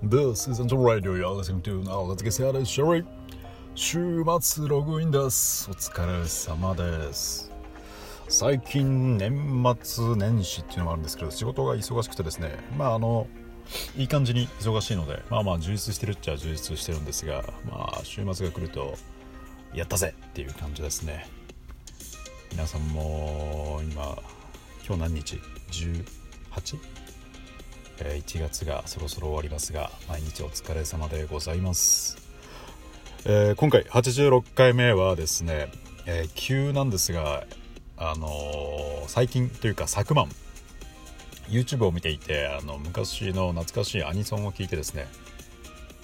This is Angel Radio. You're listening to Now Let's Get Started, shall we? 週末ログインです。お疲れ様です。最近年末年始っていうのもあるんですけど仕事が忙しくてですねまああのいい感じに忙しいのでまあまあ充実してるっちゃ充実してるんですがまあ週末が来るとやったぜっていう感じですね皆さんも今今日何日？18? え1月がそろそろ終わりますが毎日お疲れ様でございます、えー今回86回目はですね、えー急なんですがあの最近というか昨晩 YouTube を見ていてあの昔の懐かしいアニソンを聞いてですね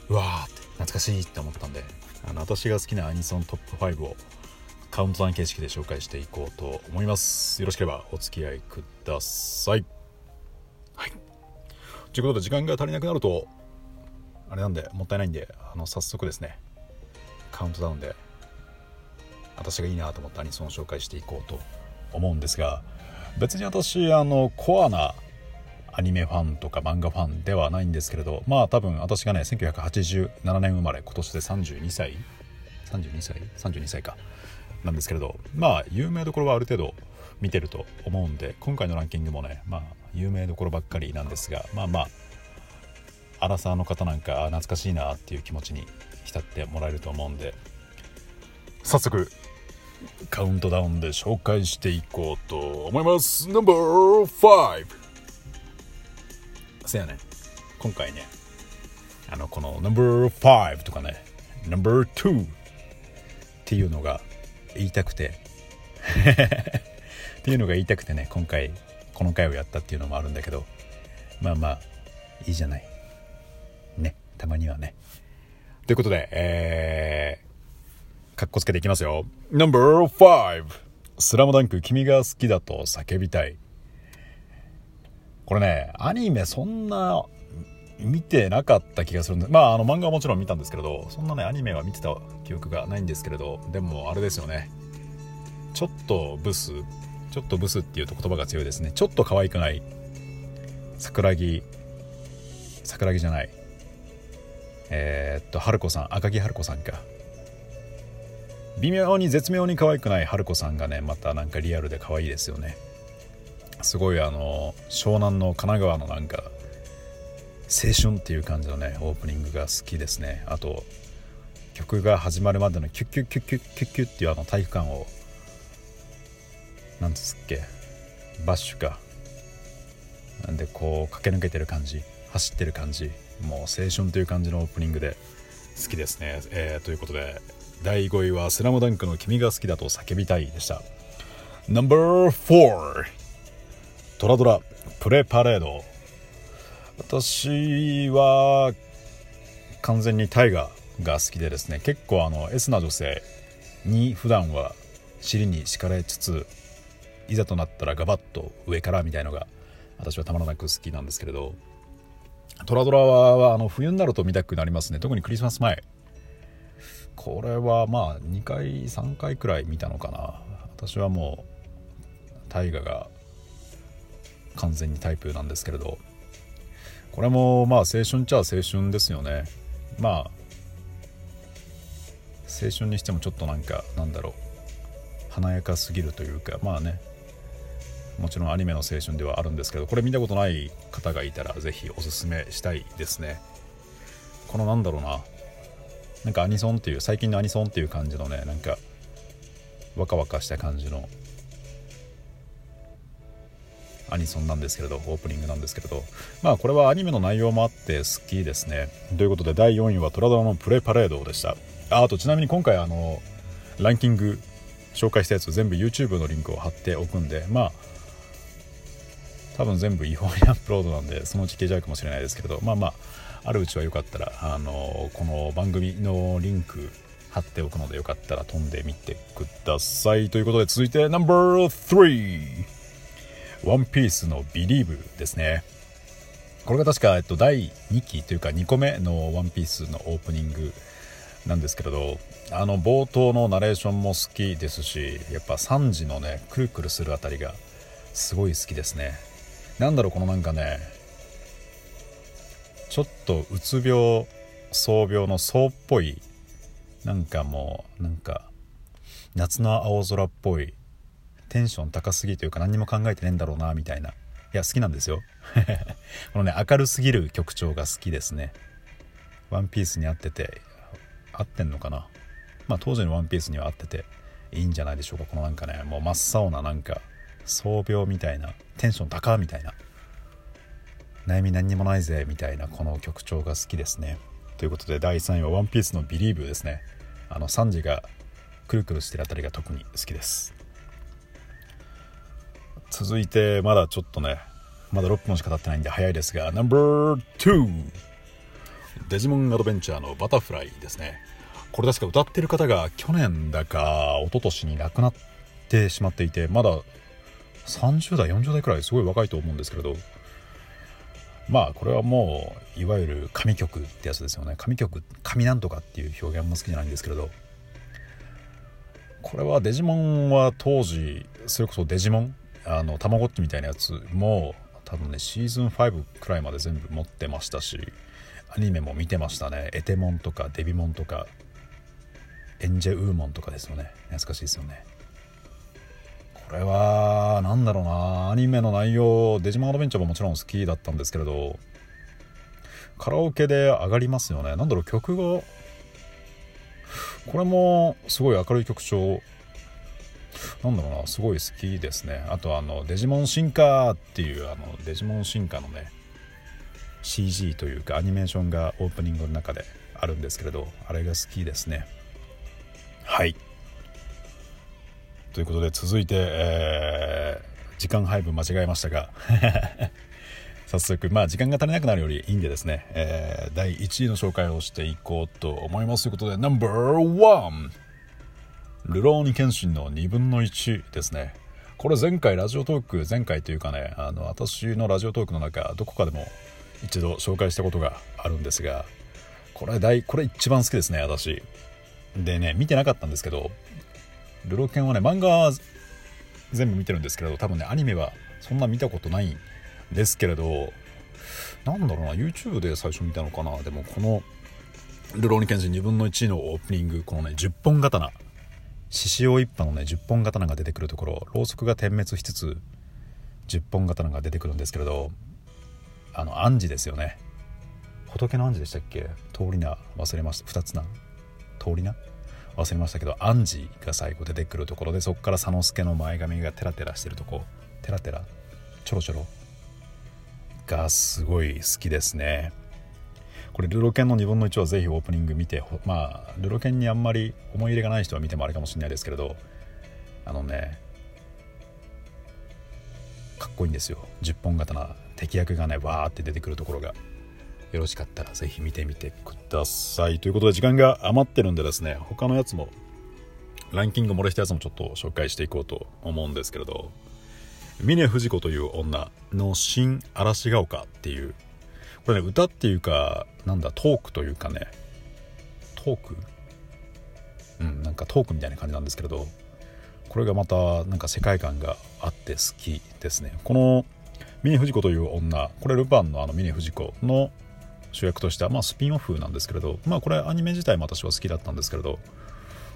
うわーって懐かしいって思ったんであの私が好きなアニソントップ5をカウントダウン形式で紹介していこうと思います。よろしければお付き合いください。はい。ということで時間が足りなくなるとあれなんでもったいないんであの早速ですねカウントダウンで私がいいなと思ったアニソンを紹介していこうと思うんですが別に私あのコアなアニメファンとか漫画ファンではないんですけれどまあ多分私がね1987年生まれ今年で32歳？32歳？32歳か。なんですけれどまあ有名どころはある程度見てると思うんで今回のランキングもねまあ有名どころばっかりなんですがまあまあアラサーの方なんか懐かしいなっていう気持ちに浸ってもらえると思うんで早速カウントダウンで紹介していこうと思います。No.5 せやね。今回ねあのこの No.5 とかね No.2 っていうのが言いたくて。っていうのが言いたくてね今回この回をやったっていうのもあるんだけどまあまあいいじゃない。ねたまにはね。ということでえー、かっこつけていきますよ。No.5 スラムダンク君が好きだと叫びたい。これねアニメそんな見てなかった気がするんでまああの漫画はもちろん見たんですけれどそんなねアニメは見てた記憶がないんですけれどでもあれですよね。ちょっとブス。ちょっとブスっていうと言葉が強いですね。ちょっと可愛くない。桜木。桜木じゃない。えーっと春子さん。赤木春子さんか。微妙に絶妙に可愛くない春子さんがねまたなんかリアルで可愛いですよね。すごいあの湘南の神奈川のなんか青春っていう感じのねオープニングが好きですね。あと曲が始まるまでのキュッキュッキュッキュッキュッキュッっていうあの体育館をなんですっけバッシュか。なんでこう駆け抜けてる感じ走ってる感じもう青春という感じのオープニングで好きですね、えーということで第5位は「スラムダンクの君が好きだと叫びたい」でした。No.4 トラドラプレパレード。私は完全にタイガーが好きでですね結構あの S な女性に普段は尻に敷かれつついざとなったらガバッと上からみたいのが私はたまらなく好きなんですけれどトラドラはあの冬になると見たくなりますね。特にクリスマス前。これはまあ2回3回くらい見たのかな。私はもう大河が完全にタイプなんですけれど。これもまあ青春っちゃ青春ですよね。まあ青春にしてもちょっとなんかなんだろう。華やかすぎるというかまあね。もちろんアニメの青春ではあるんですけどこれ見たことない方がいたらぜひおすすめしたいですね。このなんだろうな。なんかアニソンっていう最近のアニソンっていう感じのねなんかワカワカした感じのアニソンなんですけれどオープニングなんですけれど。まあこれはアニメの内容もあって好きですね。ということで第4位はトラドラのプレパレードでした。ああとちなみに今回あのランキング紹介したやつ全部 YouTube のリンクを貼っておくんでまあ多分全部違法にアップロードなんでそのうち消えちゃうかもしれないですけどまあまああるうちはよかったらあのこの番組のリンク貼っておくのでよかったら飛んでみてください。ということで続いて No.3 ワンピースの Believe ですね。これが確か、えっと、第2期というか2個目のワンピースのオープニングなんですけれどあの冒頭のナレーションも好きですしやっぱ3時のねくるくるするあたりがすごい好きですね。なんだろうこのなんかねちょっとうつ病創病の層っぽいなんかもうなんか夏の青空っぽいテンション高すぎというか何にも考えてねえんだろうなみたいな。いや好きなんですよ。このね明るすぎる曲調が好きですね。ワンピースに合ってて合ってんのかな？まあ当時のワンピースには合ってていいんじゃないでしょうかこのなんかねもう真っ青ななんか創病みたいなテンション高みたいな。悩み何にもないぜみたいなこの曲調が好きですね。ということで第3位は「ワンピースの「ビリーブですね。あのサンジがくるくるしてるあたりが特に好きです。続いてまだちょっとねまだ6分しか経ってないんで早いですが No.2 デジモンアドベンチャーのバタフライですね。これ確か歌ってる方が去年だか一昨年に亡くなってしまっていてまだ30代40代くらいすごい若いと思うんですけれど。まあこれはもういわゆる神曲ってやつですよね。神曲神なんとかっていう表現も好きじゃないんですけれど。これはデジモンは当時それこそデジモンあのたまごっちみたいなやつも多分ねシーズン5くらいまで全部持ってましたしアニメも見てましたね。エテモンとかデビモンとかエンジェウーモンとかですよね。懐かしいですよね。これは何だろうな。アニメの内容デジモンアドベンチャーももちろん好きだったんですけれどカラオケで上がりますよね。何だろう曲がこれもすごい明るい曲調。なんだろうなすごい好きですね。あとあのデジモン進化っていうあのデジモン進化のね CG というかアニメーションがオープニングの中であるんですけれどあれが好きですね。はい。ということで続いて、えー、時間配分間違えましたが 早速まあ時間が足りなくなるよりいいんでですね、えー、第1位の紹介をしていこうと思いますということで No.1 ルローニケンシンの2分の1ですね。これ前回ラジオトーク前回というかねあの私のラジオトークの中どこかでも一度紹介したことがあるんですがこれ大これ一番好きですね私。でね見てなかったんですけどルロケンはね漫画は全部見てるんですけれど多分ねアニメはそんな見たことないんですけれどなんだろうな YouTube で最初見たのかな。でもこのルローニケンシン2分の1のオープニングこのね10本刀。獅子王一派のね10本刀が出てくるところ。ろうそくが点滅しつつ10本刀が出てくるんですけれどあの暗示ですよね。仏の暗示でしたっけ？通りな忘れました。2つな通りな忘れましたけど暗示が最後出てくるところでそこから佐之助の前髪がテラテラしてるとこテラテラちょろちょろがすごい好きですね。これルロケンの2分の1はぜひオープニング見てまあルロケンにあんまり思い入れがない人は見てもあれかもしれないですけれどあのねかっこいいんですよ。10本刀敵役がねわーって出てくるところが。よろしかったらぜひ見てみてください。ということで時間が余ってるんでですね他のやつもランキング漏れしたやつもちょっと紹介していこうと思うんですけれど峰不二子という女の新嵐が丘っていうこれね歌っていうかなんだトークというかねトーク？うんなんかトークみたいな感じなんですけれどこれがまたなんか世界観があって好きですね。この峰不二子という女これルパンのあの峰不二子の主役としては、まあ、スピンオフなんですけれど、まあ、これアニメ自体も私は好きだったんですけれど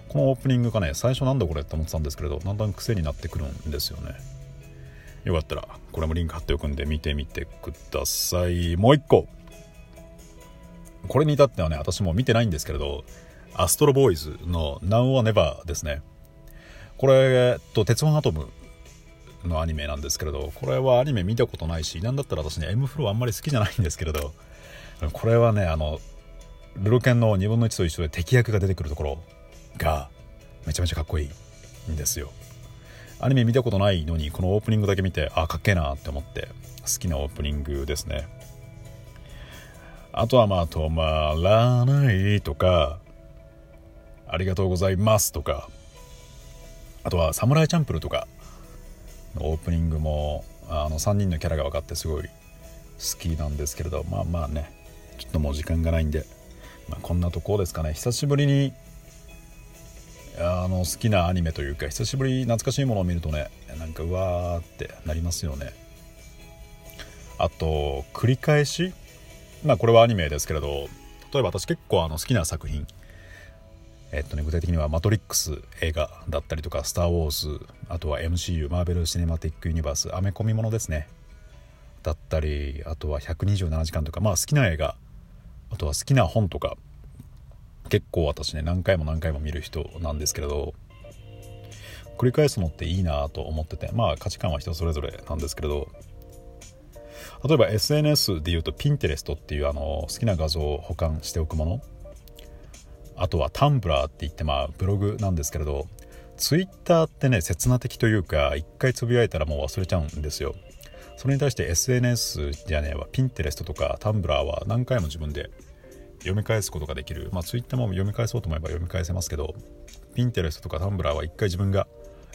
このオープニングがね最初なんだこれって思ってたんですけれどだんだん癖になってくるんですよね。よかったらこれもリンク貼っておくんで見てみてください。もう一個。これに至ってはね私も見てないんですけれどアストロボーイズの Now or Never ですね。これ、えっと、鉄腕アトムのアニメなんですけれどこれはアニメ見たことないしなんだったら私ね M フローあんまり好きじゃないんですけれどこれはねあのルロケンの2分の1と一緒で敵役が出てくるところがめちゃめちゃかっこいいんですよ。アニメ見たことないのにこのオープニングだけ見てあかっけえなって思って好きなオープニングですね。あとはまあ止まらないとかありがとうございますとかあとはサムライチャンプルとかのオープニングもあの3人のキャラが分かってすごい好きなんですけれどまあまあね。ちょっともう時間がないんで、まあ、こんなとこですかね。久しぶりにあの好きなアニメというか久しぶり懐かしいものを見るとねなんかうわーってなりますよね。あと繰り返しまあこれはアニメですけれど例えば私結構あの好きな作品えっとね具体的には「マトリックス」映画だったりとか「スター・ウォーズ」あとは MCU マーベル・シネマティック・ユニバースアメコミものですね。だったりあとは127時間とかまあ好きな映画あとは好きな本とか結構私ね何回も何回も見る人なんですけれど繰り返すのっていいなと思っててまあ価値観は人それぞれなんですけれど例えば SNS でいうと Pinterest っていうあの好きな画像を保管しておくものあとはタンブラーって言ってまあブログなんですけれど Twitter ってね刹那的というか一回つぶやいたらもう忘れちゃうんですよ。それに対して SNS じゃねえわ Pinterest とかタンブラーは何回も自分で読み返すことができる。まあ Twitter も読み返そうと思えば読み返せますけど Pinterest とかタンブラーは一回自分が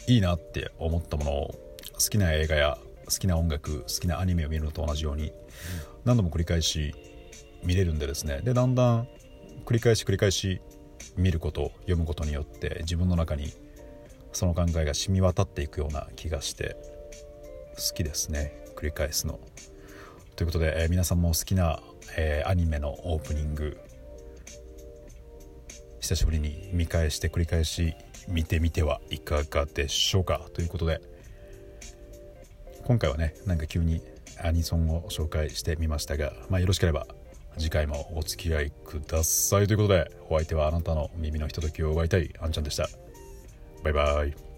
いいなって思ったものを好きな映画や好きな音楽好きなアニメを見るのと同じように何度も繰り返し見れるんでですね。でだんだん繰り返し繰り返し見ること読むことによって自分の中にその考えが染み渡っていくような気がして好きですね。繰り返すの。ということで、えー、皆さんも好きな、えー、アニメのオープニング久しぶりに見返して繰り返し見てみてはいかがでしょうか。ということで今回はねなんか急にアニソンを紹介してみましたが、まあ、よろしければ次回もお付き合いください。ということでお相手はあなたの耳のひとときを奪いたいあんちゃんでした。バイバイ。